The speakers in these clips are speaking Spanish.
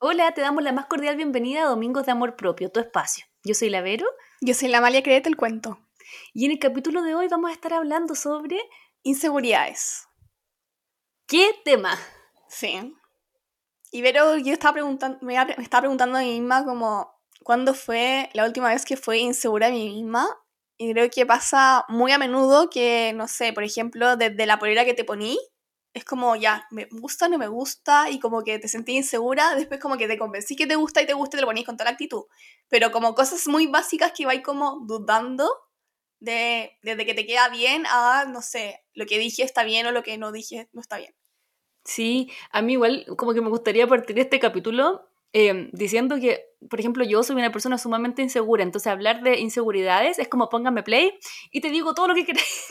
Hola, te damos la más cordial bienvenida a Domingos de Amor Propio, tu espacio. Yo soy la Vero. Yo soy la Amalia Créete el cuento. Y en el capítulo de hoy vamos a estar hablando sobre inseguridades. ¿Qué tema? Sí. Y Vero, yo estaba preguntando, me estaba preguntando a mí misma como, ¿cuándo fue la última vez que fue insegura a mí misma? Y creo que pasa muy a menudo que, no sé, por ejemplo, desde la polera que te poní, es como ya, me gusta, no me gusta, y como que te sentí insegura, después como que te convencí que te gusta y te gusta y te lo ponís con toda la actitud. Pero como cosas muy básicas que vais como dudando de, desde que te queda bien a, no sé, lo que dije está bien o lo que no dije no está bien. Sí, a mí igual como que me gustaría partir este capítulo Em, diciendo que, por ejemplo, yo soy una persona sumamente insegura, entonces hablar de inseguridades es como póngame play y te digo todo lo que querés,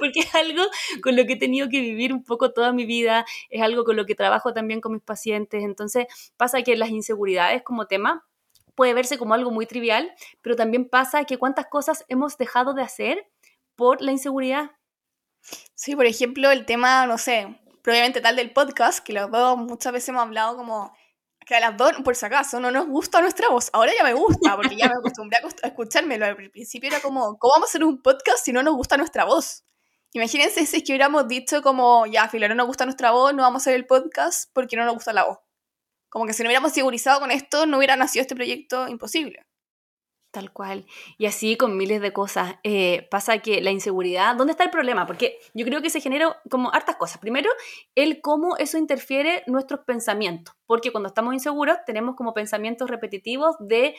porque es algo con lo que he tenido que vivir un poco toda mi vida, es algo con lo que trabajo también con mis pacientes, entonces pasa que las inseguridades como tema puede verse como algo muy trivial, pero también pasa que cuántas cosas hemos dejado de hacer por la inseguridad. Sí, por ejemplo, el tema, no sé, probablemente tal del podcast, que lo veo muchas veces hemos hablado como que a las dos, por si acaso, no nos gusta nuestra voz. Ahora ya me gusta, porque ya me acostumbré a escuchármelo. Al principio era como, ¿cómo vamos a hacer un podcast si no nos gusta nuestra voz? Imagínense si es que hubiéramos dicho como, ya, filo, no nos gusta nuestra voz, no vamos a hacer el podcast porque no nos gusta la voz. Como que si no hubiéramos segurizado con esto, no hubiera nacido este proyecto imposible. Tal cual. Y así con miles de cosas. Eh, pasa que la inseguridad, ¿dónde está el problema? Porque yo creo que se genera como hartas cosas. Primero, el cómo eso interfiere nuestros pensamientos. Porque cuando estamos inseguros tenemos como pensamientos repetitivos de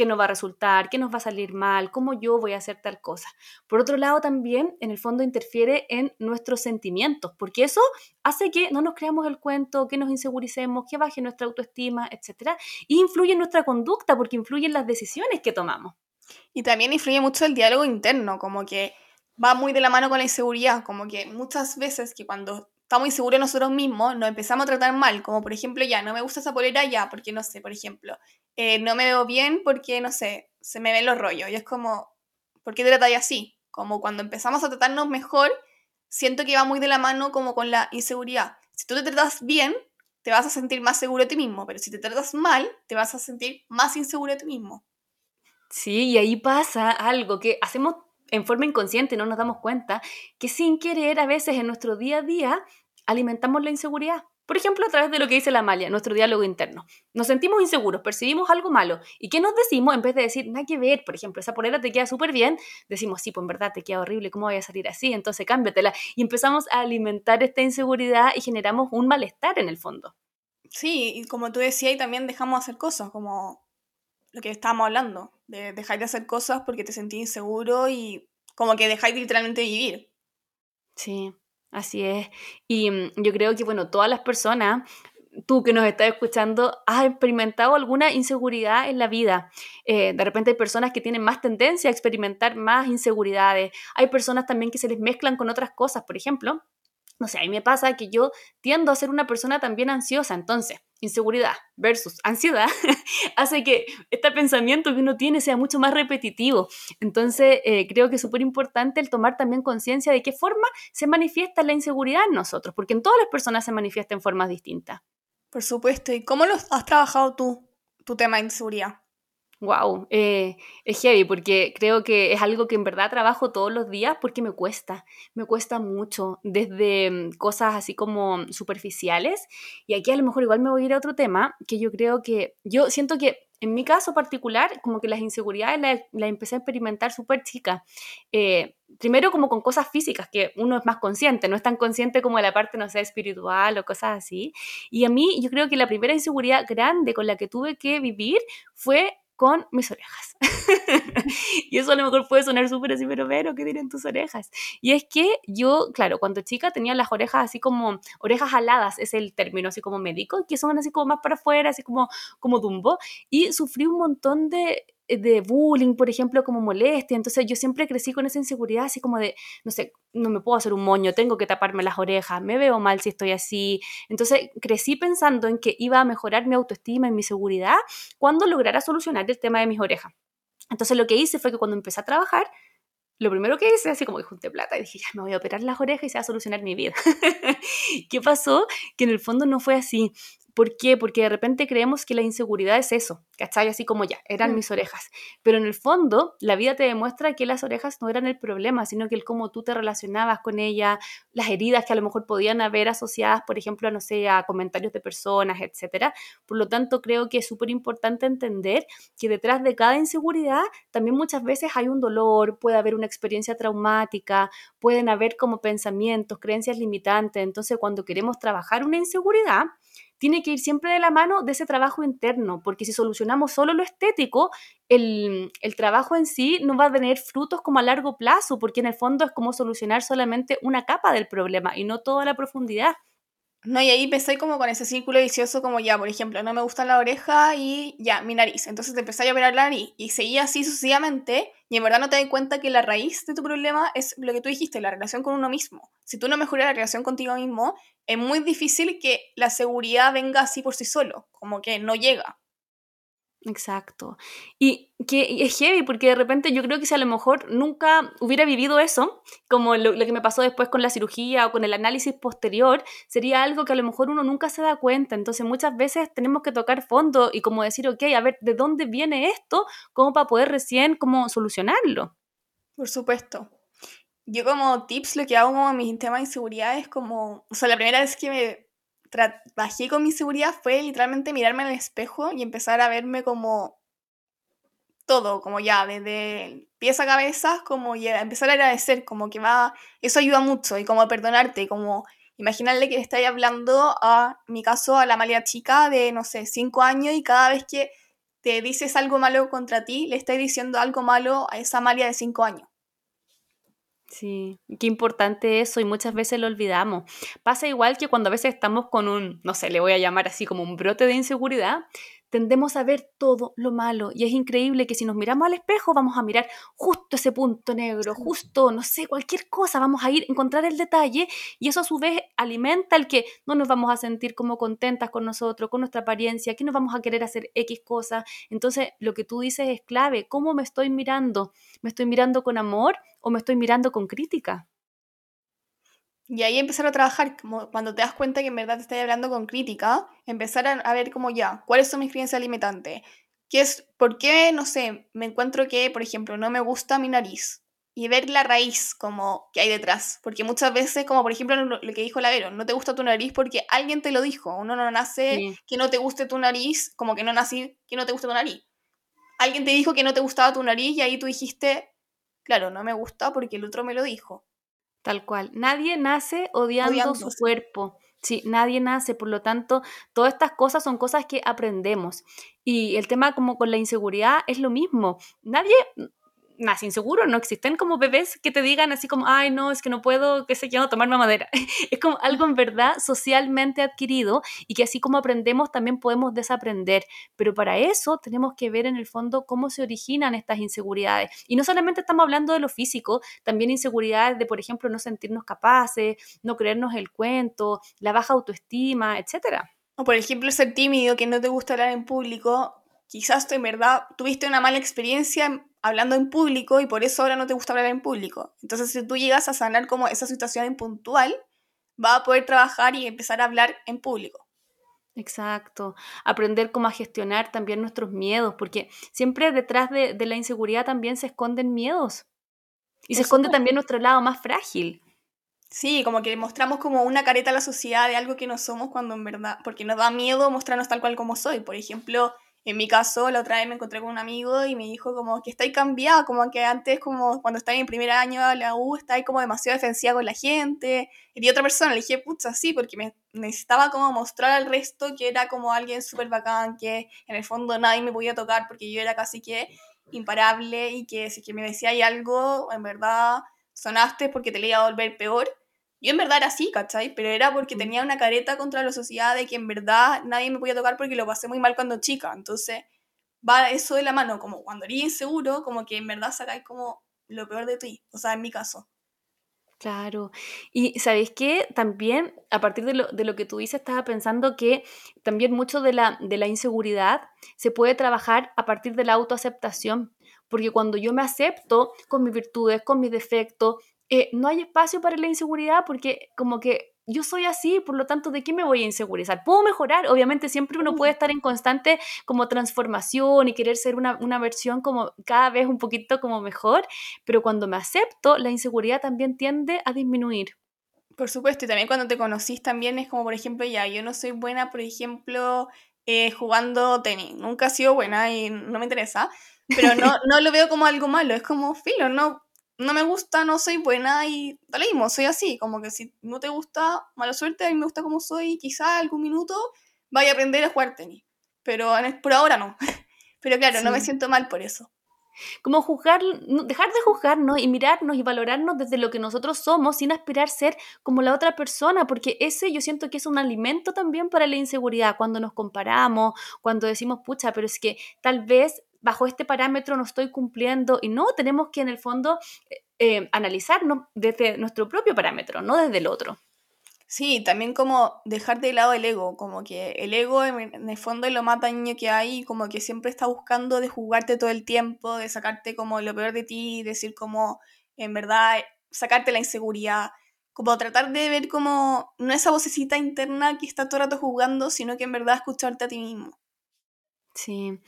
qué nos va a resultar, qué nos va a salir mal, cómo yo voy a hacer tal cosa. Por otro lado, también en el fondo interfiere en nuestros sentimientos, porque eso hace que no nos creamos el cuento, que nos inseguricemos, que baje nuestra autoestima, etc. Y influye en nuestra conducta, porque influye en las decisiones que tomamos. Y también influye mucho el diálogo interno, como que va muy de la mano con la inseguridad, como que muchas veces que cuando estamos inseguros nosotros mismos, nos empezamos a tratar mal, como por ejemplo, ya, no me gusta esa polera, ya, porque no sé, por ejemplo, eh, no me veo bien porque, no sé, se me ven los rollos. Y es como, ¿por qué te tratáis así? Como cuando empezamos a tratarnos mejor, siento que va muy de la mano como con la inseguridad. Si tú te tratas bien, te vas a sentir más seguro de ti mismo, pero si te tratas mal, te vas a sentir más inseguro de ti mismo. Sí, y ahí pasa algo que hacemos en forma inconsciente, no nos damos cuenta, que sin querer a veces en nuestro día a día alimentamos la inseguridad. Por ejemplo, a través de lo que dice la Amalia, nuestro diálogo interno. Nos sentimos inseguros, percibimos algo malo. ¿Y qué nos decimos en vez de decir, nada que ver? Por ejemplo, esa polera te queda súper bien. Decimos, sí, pues en verdad te queda horrible, ¿cómo voy a salir así? Entonces cámbiatela. Y empezamos a alimentar esta inseguridad y generamos un malestar en el fondo. Sí, y como tú decías, y también dejamos de hacer cosas, como lo que estábamos hablando, de dejar de hacer cosas porque te sentís inseguro y como que dejáis literalmente vivir. Sí, así es. Y mm, yo creo que, bueno, todas las personas, tú que nos estás escuchando, has experimentado alguna inseguridad en la vida. Eh, de repente hay personas que tienen más tendencia a experimentar más inseguridades. Hay personas también que se les mezclan con otras cosas, por ejemplo no sé, a mí me pasa que yo tiendo a ser una persona también ansiosa, entonces, inseguridad versus ansiedad hace que este pensamiento que uno tiene sea mucho más repetitivo. Entonces, eh, creo que es súper importante el tomar también conciencia de qué forma se manifiesta la inseguridad en nosotros, porque en todas las personas se manifiesta en formas distintas. Por supuesto, ¿y cómo lo has trabajado tú, tu tema de inseguridad? Wow, eh, es heavy porque creo que es algo que en verdad trabajo todos los días porque me cuesta, me cuesta mucho, desde mm, cosas así como superficiales. Y aquí a lo mejor igual me voy a ir a otro tema que yo creo que, yo siento que en mi caso particular, como que las inseguridades las, empecé a experimentar súper chica. Eh, primero como con cosas físicas, que uno es más consciente, no es tan consciente como la parte, no sé, espiritual o cosas así. Y a mí yo creo que la primera inseguridad grande con la que tuve que vivir fue con mis orejas. y eso a lo mejor puede sonar súper así, pero pero, ¿qué dirán tus orejas? Y es que yo, claro, cuando chica tenía las orejas así como, orejas aladas, es el término así como médico, que son así como más para afuera, así como, como dumbo, y sufrí un montón de de bullying, por ejemplo, como molestia. Entonces yo siempre crecí con esa inseguridad, así como de, no sé, no me puedo hacer un moño, tengo que taparme las orejas, me veo mal si estoy así. Entonces crecí pensando en que iba a mejorar mi autoestima y mi seguridad cuando lograra solucionar el tema de mis orejas. Entonces lo que hice fue que cuando empecé a trabajar, lo primero que hice, así como que junté plata y dije, ya me voy a operar las orejas y se va a solucionar mi vida. ¿Qué pasó? Que en el fondo no fue así ¿Por qué? Porque de repente creemos que la inseguridad es eso, ¿cachai? Así como ya, eran Mm. mis orejas. Pero en el fondo, la vida te demuestra que las orejas no eran el problema, sino que el cómo tú te relacionabas con ella, las heridas que a lo mejor podían haber asociadas, por ejemplo, a, no sé, a comentarios de personas, etcétera. Por lo tanto, creo que es súper importante entender que detrás de cada inseguridad también muchas veces hay un dolor, puede haber una experiencia traumática, pueden haber como pensamientos, creencias limitantes. Entonces, cuando queremos trabajar una inseguridad, tiene que ir siempre de la mano de ese trabajo interno, porque si solucionamos solo lo estético, el, trabajo en sí no va a tener frutos como a largo plazo, porque en el fondo es como solucionar solamente una capa del problema y no toda la profundidad. No, y ahí empecé como con ese círculo vicioso, como ya, por ejemplo, no me gusta la oreja y ya, mi nariz. Entonces te empecé a operar la nariz y seguía así sucesivamente y en verdad no te das cuenta que la raíz de tu problema es lo que tú dijiste, la relación con uno mismo. Si tú no mejoras la relación contigo mismo, es muy difícil que la seguridad venga así por sí solo, como que no llega. Exacto. Y que es heavy porque de repente yo creo que si a lo mejor nunca hubiera vivido eso, como lo, que me pasó después con la cirugía o con el análisis posterior, sería algo que a lo mejor uno nunca se da cuenta. Entonces muchas veces tenemos que tocar fondo y como decir, ok, a ver, ¿de dónde viene esto? como para poder recién como solucionarlo. Por supuesto. Yo como tips lo que hago como mis temas de inseguridad es como, o sea, la primera vez que me trabajé con mi seguridad fue literalmente mirarme en el espejo y empezar a verme como todo, como ya, desde pies a cabeza, como ya empezar a agradecer, como que va, eso ayuda mucho, y como perdonarte, como imaginarle que le estáis hablando a, mi caso, a la Malia chica de, no sé, cinco años y cada vez que te dices algo malo contra ti, le estáis diciendo algo malo a esa Malia de cinco años. Sí, qué importante eso y muchas veces lo olvidamos. Pasa igual que cuando a veces estamos con un, no sé, le voy a llamar así como un brote de inseguridad, tendemos a ver todo lo malo y es increíble que si nos miramos al espejo vamos a mirar justo ese punto negro, justo, no sé, cualquier cosa, vamos a ir a encontrar el detalle y eso a su vez alimenta el que no nos vamos a sentir como contentas con nosotros, con nuestra apariencia, que no vamos a querer hacer X cosas. Entonces, lo que tú dices es clave, ¿cómo me estoy mirando? ¿Me estoy mirando con amor o me estoy mirando con crítica? Y ahí empezar a trabajar, como cuando te das cuenta que en verdad te estás hablando con crítica, empezar a, ver como ya, cuáles son mis creencias limitantes. ¿Qué es, ¿Por qué, no sé, me encuentro que, por ejemplo, no me gusta mi nariz? Y ver la raíz como que hay detrás. Porque muchas veces, como por ejemplo lo, lo que dijo Lavero, no te gusta tu nariz porque alguien te lo dijo. Uno no nace sí. que no te guste tu nariz, como que no nací que no te guste tu nariz. Alguien te dijo que no te gustaba tu nariz y ahí tú dijiste, claro, no me gusta porque el otro me lo dijo. Tal cual. Nadie nace odiando Odiándose. su cuerpo. Sí, nadie nace, por lo tanto, todas estas cosas son cosas que aprendemos. Y el tema como con la inseguridad es lo mismo. Nadie nace inseguro, no existen como bebés que te digan así como, ay, no, es que no puedo, qué sé yo, tomar mamadera. Es como algo en verdad socialmente adquirido y que así como aprendemos también podemos desaprender. Pero para eso tenemos que ver en el fondo cómo se originan estas inseguridades. Y no solamente estamos hablando de lo físico, también inseguridades de, por ejemplo, no sentirnos capaces, no creernos el cuento, la baja autoestima, etcétera. O por ejemplo, ser tímido, que no te gusta hablar en público. Quizás tú en verdad tuviste una mala experiencia hablando en público y por eso ahora no te gusta hablar en público. Entonces, si tú llegas a sanar como esa situación puntual, va a poder trabajar y empezar a hablar en público. Exacto, aprender cómo a gestionar también nuestros miedos, porque siempre detrás de, de la inseguridad también se esconden miedos y se esconde también nuestro lado más frágil. Sí, como que mostramos como una careta a la sociedad de algo que no somos cuando en verdad, porque nos da miedo mostrarnos tal cual como soy. Por ejemplo, en mi caso, la otra vez me encontré con un amigo y me dijo como que estáis cambiada, como que antes, como cuando estaba en primer año de la U, estáis como demasiado defensiva con la gente. Y otra persona le dije, pucha, sí, porque me necesitaba como mostrar al resto que era como alguien súper bacán, que en el fondo nadie me podía tocar porque yo era casi que imparable y que si que me decía algo, en verdad sonaste porque te le iba a volver peor. Yo en verdad era así, ¿cachai? Pero era porque Mm. tenía una careta contra la sociedad de que en verdad nadie me podía tocar porque lo pasé muy mal cuando chica. Entonces va eso de la mano, como cuando eres inseguro, como que en verdad sacáis como lo peor de ti. O sea, en mi caso. Claro. Y ¿sabéis qué? También, a partir de lo, de lo que tú dices, estaba pensando que también mucho de la, de la inseguridad se puede trabajar a partir de la autoaceptación. Porque cuando yo me acepto con mis virtudes, con mis defectos, eh, no hay espacio para la inseguridad porque como que yo soy así, por lo tanto, ¿de qué me voy a insegurizar? ¿Puedo mejorar? Obviamente siempre uno puede estar en constante como transformación y querer ser una, una versión como cada vez un poquito como mejor, pero cuando me acepto, la inseguridad también tiende a disminuir. Por supuesto, y también cuando te conocís también es como, por ejemplo, ya, yo no soy buena, por ejemplo, eh, jugando tenis. Nunca he sido buena y no me interesa, pero no, no lo veo como algo malo, es como filo, no, no me gusta, no soy buena y da lo mismo, soy así, como que si no te gusta, mala suerte, a mí me gusta como soy, quizá algún minuto vaya a aprender a jugar tenis, pero por ahora no. Pero claro, no me siento mal por eso. Como juzgar, dejar de juzgarnos y mirarnos y valorarnos desde lo que nosotros somos sin aspirar ser como la otra persona, porque ese yo siento que es un alimento también para la inseguridad, cuando nos comparamos, cuando decimos, pucha, pero es que tal vez bajo este parámetro no estoy cumpliendo y no, tenemos que en el fondo eh, eh, analizarnos desde nuestro propio parámetro, no desde el otro. Sí, también como dejar de lado el ego, como que el ego en el fondo es lo más daño que hay, como que siempre está buscando de jugarte todo el tiempo, de sacarte como lo peor de ti, decir como en verdad sacarte la inseguridad, como tratar de ver como no esa vocecita interna que está todo el rato jugando, sino que en verdad escucharte a ti mismo. Sí.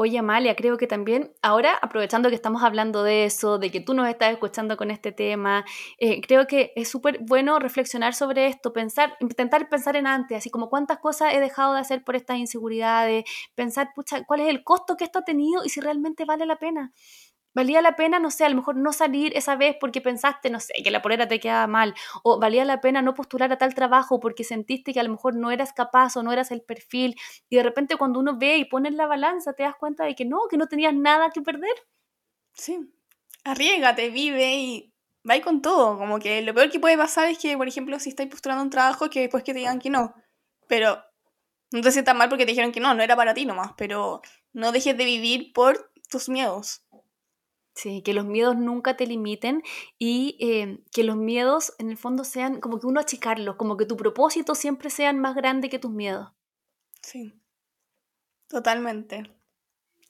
Oye, Amalia, creo que también ahora, aprovechando que estamos hablando de eso, de que tú nos estás escuchando con este tema, eh, creo que es súper bueno reflexionar sobre esto, pensar, intentar pensar en antes, así como cuántas cosas he dejado de hacer por estas inseguridades, pensar, pucha, cuál es el costo que esto ha tenido y si realmente vale la pena valía la pena, no sé, a lo mejor no salir esa vez porque pensaste, no sé, que la polera te quedaba mal, o valía la pena no postular a tal trabajo porque sentiste que a lo mejor no eras capaz o no eras el perfil, y de repente cuando uno ve y pone en la balanza te das cuenta de que no, que no tenías nada que perder. Sí, arriesgate, vive y va con todo, como que lo peor que puede pasar es que, por ejemplo, si estáis postulando un trabajo, que después que te digan que no, pero no te sientas mal porque te dijeron que no, no era para ti nomás, pero no dejes de vivir por tus miedos. Sí, que los miedos nunca te limiten y eh, que los miedos en el fondo sean como que uno achicarlos, como que tu propósito siempre sean más grande que tus miedos. Sí, totalmente.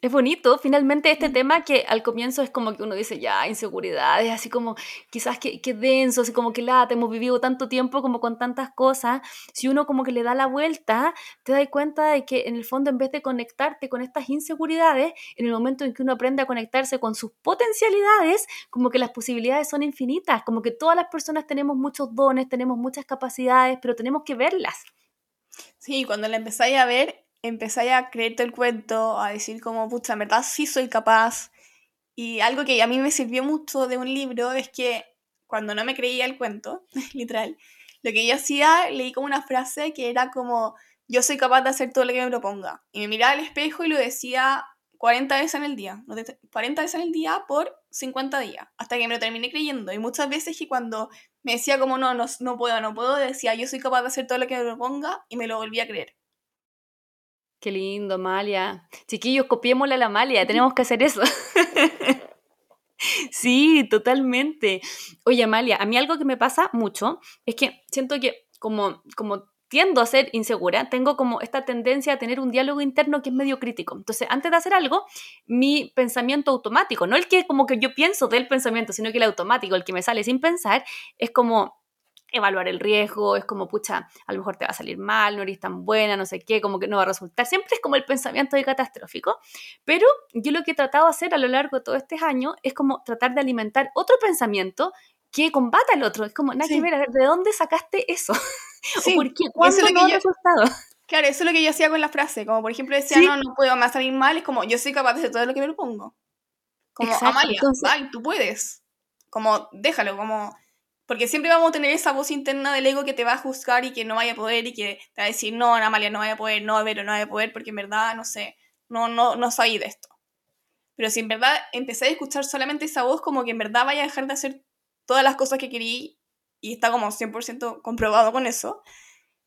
Es bonito, finalmente, este tema que al comienzo es como que uno dice, ya, inseguridades, así como quizás que, que denso, así como que lata, hemos vivido tanto tiempo como con tantas cosas. Si uno como que le da la vuelta, te das cuenta de que en el fondo, en vez de conectarte con estas inseguridades, en el momento en que uno aprende a conectarse con sus potencialidades, como que las posibilidades son infinitas, como que todas las personas tenemos muchos dones, tenemos muchas capacidades, pero tenemos que verlas. Sí, cuando la empezáis a ver, empezáis a creerte el cuento, a decir como, pucha, en verdad sí soy capaz. Y algo que a mí me sirvió mucho de un libro es que cuando no me creía el cuento, literal, lo que yo hacía, leí como una frase que era como, yo soy capaz de hacer todo lo que me proponga. Y me miraba al espejo y lo decía 40 veces en el día, 40 veces en el día por 50 días, hasta que me lo terminé creyendo. Y muchas veces que cuando me decía como, no, no, no puedo, no puedo, decía, yo soy capaz de hacer todo lo que me proponga y me lo volví a creer. Qué lindo, Amalia. Chiquillos, copiémosle a la Amalia, tenemos que hacer eso. sí, totalmente. Oye, Amalia, a mí algo que me pasa mucho es que siento que como, como tiendo a ser insegura, tengo como esta tendencia a tener un diálogo interno que es medio crítico. Entonces, antes de hacer algo, mi pensamiento automático, no el que como que yo pienso del pensamiento, sino que el automático, el que me sale sin pensar, es como, evaluar el riesgo, es como, pucha, a lo mejor te va a salir mal, no eres tan buena, no sé qué, como que no va a resultar. Siempre es como el pensamiento de catastrófico. Pero yo lo que he tratado de hacer a lo largo de todo este año es como tratar de alimentar otro pensamiento que combata el otro. Es como, nada que ver, a ver, ¿de dónde sacaste eso? Sí, ¿O por qué? ¿Cuándo no ha resultado? Claro, eso es lo que yo hacía con la frase. Como por ejemplo decía, no, no puedo, a salir mal. Es como, yo soy capaz de hacer todo lo que me propongo. Como, Amalia, ay, tú puedes. Como, déjalo, como porque siempre vamos a tener esa voz interna del ego que te va a juzgar y que no vaya a poder y que te va a decir, no, Amalia, no vaya a poder, no, a ver, no vaya a poder, porque en verdad, no sé, no, no, no soy de esto. Pero si en verdad empecé a escuchar solamente esa voz, como que en verdad vaya a dejar de hacer todas las cosas que querí y está como 100% comprobado con eso.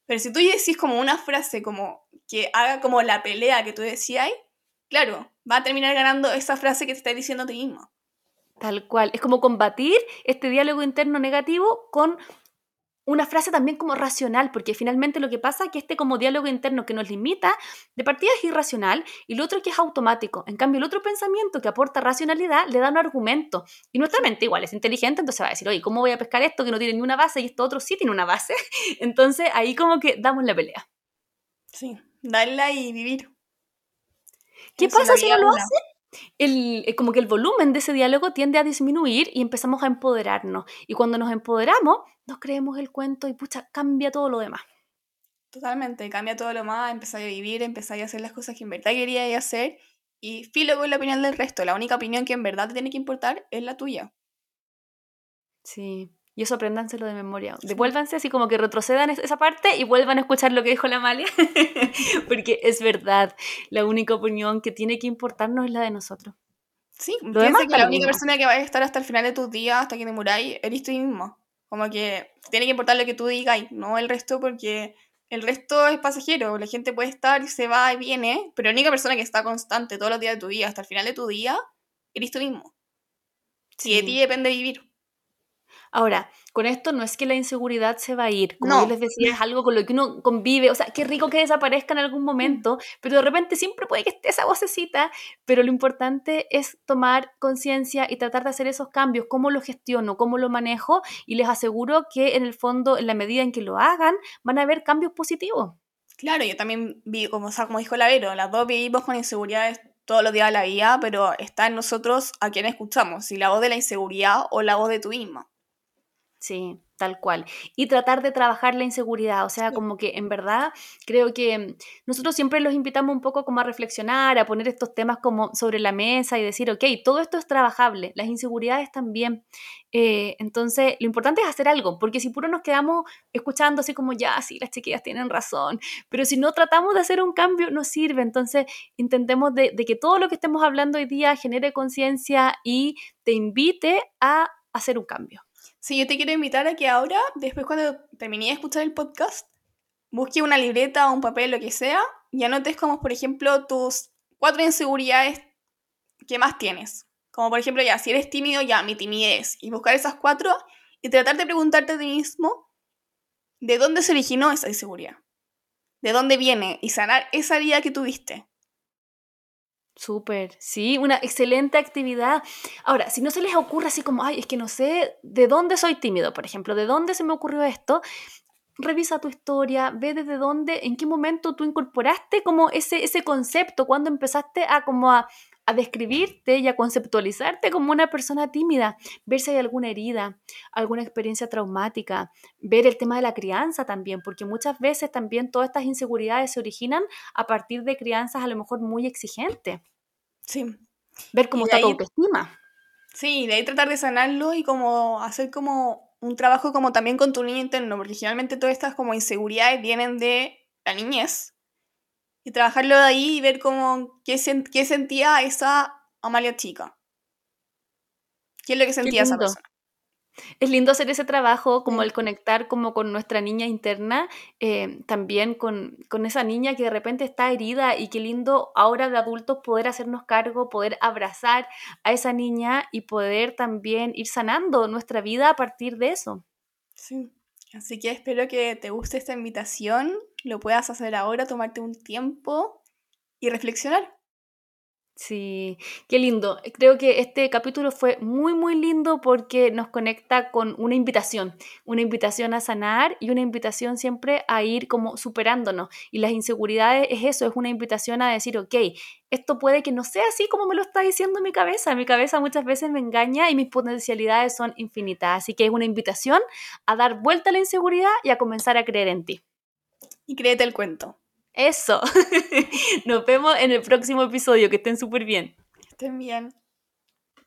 Pero si tú decís como una frase como que haga como la pelea que tú decías, claro, va a terminar ganando esa frase que te está diciendo a ti mismo. Tal cual. Es como combatir este diálogo interno negativo con una frase también como racional, porque finalmente lo que pasa es que este como diálogo interno que nos limita, de partida es irracional y lo otro que es automático. En cambio, el otro pensamiento que aporta racionalidad le da un argumento. Y nuestra mente igual es inteligente, entonces va a decir, oye, ¿cómo voy a pescar esto que no tiene ni una base y esto otro sí tiene una base? Entonces ahí como que damos la pelea. Sí, darla y vivir. ¿Qué pasa si no lo hace? El, eh, como que el volumen de ese diálogo tiende a disminuir y empezamos a empoderarnos. Y cuando nos empoderamos, nos creemos el cuento y pucha, cambia todo lo demás. Totalmente, cambia todo lo demás, empezáis a vivir, empezáis a hacer las cosas que en verdad queríais hacer y filo con la opinión del resto. La única opinión que en verdad te tiene que importar es la tuya. Sí, y eso apréndanselo de memoria. Devuélvanse así como que retrocedan esa parte y vuelvan a escuchar lo que dijo la Amalia. Porque es verdad, la única opinión que tiene que importarnos es la de nosotros. Sí, lo demás que la única persona que va a estar hasta el final de tus días, hasta que te muráis, eres tú mismo. Como que tiene que importar lo que tú digas, no el resto, porque el resto es pasajero. La gente puede estar y se va y viene, pero la única persona que está constante todos los días de tu vida, hasta el final de tu día, eres tú mismo. Si de ti depende vivir. Ahora, con esto no es que la inseguridad se va a ir, como yo les decía, es algo con lo que uno convive, o sea, qué rico que desaparezca en algún momento, pero de repente siempre puede que esté esa vocecita, pero lo importante es tomar conciencia y tratar de hacer esos cambios, cómo lo gestiono, cómo lo manejo, y les aseguro que en el fondo, en la medida en que lo hagan, van a haber cambios positivos. Claro, yo también vi, como, o sea, como dijo Lavero, las dos vivimos con inseguridades todos los días de la vida, pero está en nosotros a quién escuchamos, si la voz de la inseguridad o la voz de tu misma. Sí, tal cual. Y tratar de trabajar la inseguridad, o sea, como que en verdad creo que nosotros siempre los invitamos un poco como a reflexionar, a poner estos temas como sobre la mesa y decir, ok, todo esto es trabajable, las inseguridades también. Eh, entonces, lo importante es hacer algo, porque si puro nos quedamos escuchando así como, ya, sí, las chiquillas tienen razón, pero si no tratamos de hacer un cambio, no sirve. Entonces, intentemos de, de que todo lo que estemos hablando hoy día genere conciencia y te invite a hacer un cambio. Sí, yo te quiero invitar a que ahora, después cuando terminé de escuchar el podcast, busque una libreta o un papel, lo que sea, y anotes como, por ejemplo, tus cuatro inseguridades que más tienes. Como por ejemplo, ya, si eres tímido, ya, mi timidez. Y buscar esas cuatro y tratar de preguntarte a ti mismo de dónde se originó esa inseguridad. De dónde viene y sanar esa herida que tuviste. Súper, sí, una excelente actividad. Ahora, si no se les ocurre así como, ay, es que no sé de dónde soy tímido, por ejemplo, de dónde se me ocurrió esto, revisa tu historia, ve desde dónde, en qué momento tú incorporaste como ese, ese concepto, cuando empezaste a como a, a describirte y a conceptualizarte como una persona tímida, ver si hay alguna herida, alguna experiencia traumática, ver el tema de la crianza también, porque muchas veces también todas estas inseguridades se originan a partir de crianzas a lo mejor muy exigentes. Sí. Ver cómo está tu autoestima. Sí, de ahí tratar de sanarlo y como hacer como un trabajo como también con tu niño interno, porque generalmente todas estas como inseguridades vienen de la niñez. Y trabajarlo de ahí y ver cómo, qué, qué sentía esa Amalia chica. ¿Qué es lo que sentía esa persona? Es lindo hacer ese trabajo, como el conectar como con nuestra niña interna, eh, también con, con, esa niña que de repente está herida y qué lindo ahora de adultos poder hacernos cargo, poder abrazar a esa niña y poder también ir sanando nuestra vida a partir de eso. Sí, así que espero que te guste esta invitación, lo puedas hacer ahora, tomarte un tiempo y reflexionar. Sí, qué lindo. Creo que este capítulo fue muy, muy lindo porque nos conecta con una invitación, una invitación a sanar y una invitación siempre a ir como superándonos. Y las inseguridades es eso, es una invitación a decir, ok, esto puede que no sea así como me lo está diciendo mi cabeza. Mi cabeza muchas veces me engaña y mis potencialidades son infinitas. Así que es una invitación a dar vuelta a la inseguridad y a comenzar a creer en ti. Y créete el cuento. Eso. Nos vemos en el próximo episodio. Que estén súper bien. estén bien.